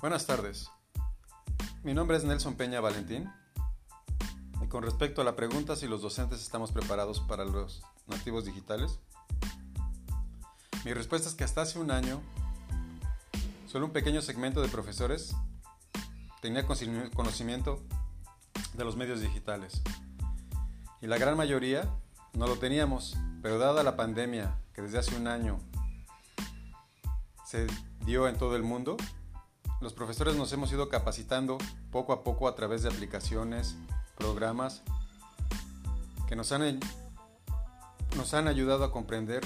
Buenas tardes. Mi nombre es Nelson Peña Valentín. Y con respecto a la pregunta si los docentes estamos preparados para los nativos digitales, mi respuesta es que hasta hace un año, solo un pequeño segmento de profesores tenía conocimiento de los medios digitales. Y la gran mayoría no lo teníamos, pero dada la pandemia que desde hace un año se dio en todo el mundo, los profesores nos hemos ido capacitando poco a poco a través de aplicaciones, programas que nos han, nos han ayudado a comprender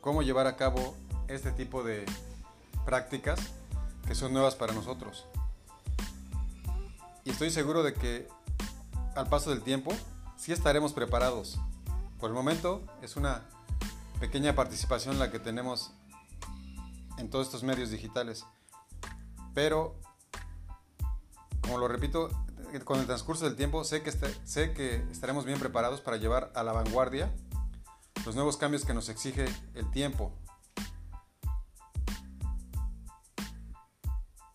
cómo llevar a cabo este tipo de prácticas que son nuevas para nosotros. Y estoy seguro de que al paso del tiempo sí estaremos preparados. Por el momento es una pequeña participación la que tenemos en todos estos medios digitales. Pero, como lo repito, con el transcurso del tiempo sé que, este, sé que estaremos bien preparados para llevar a la vanguardia los nuevos cambios que nos exige el tiempo.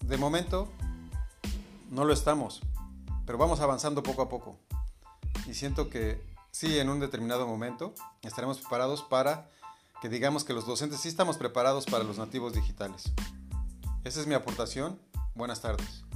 De momento, no lo estamos, pero vamos avanzando poco a poco. Y siento que sí, en un determinado momento estaremos preparados para que digamos que los docentes sí estamos preparados para los nativos digitales. Esa es mi aportación. Buenas tardes.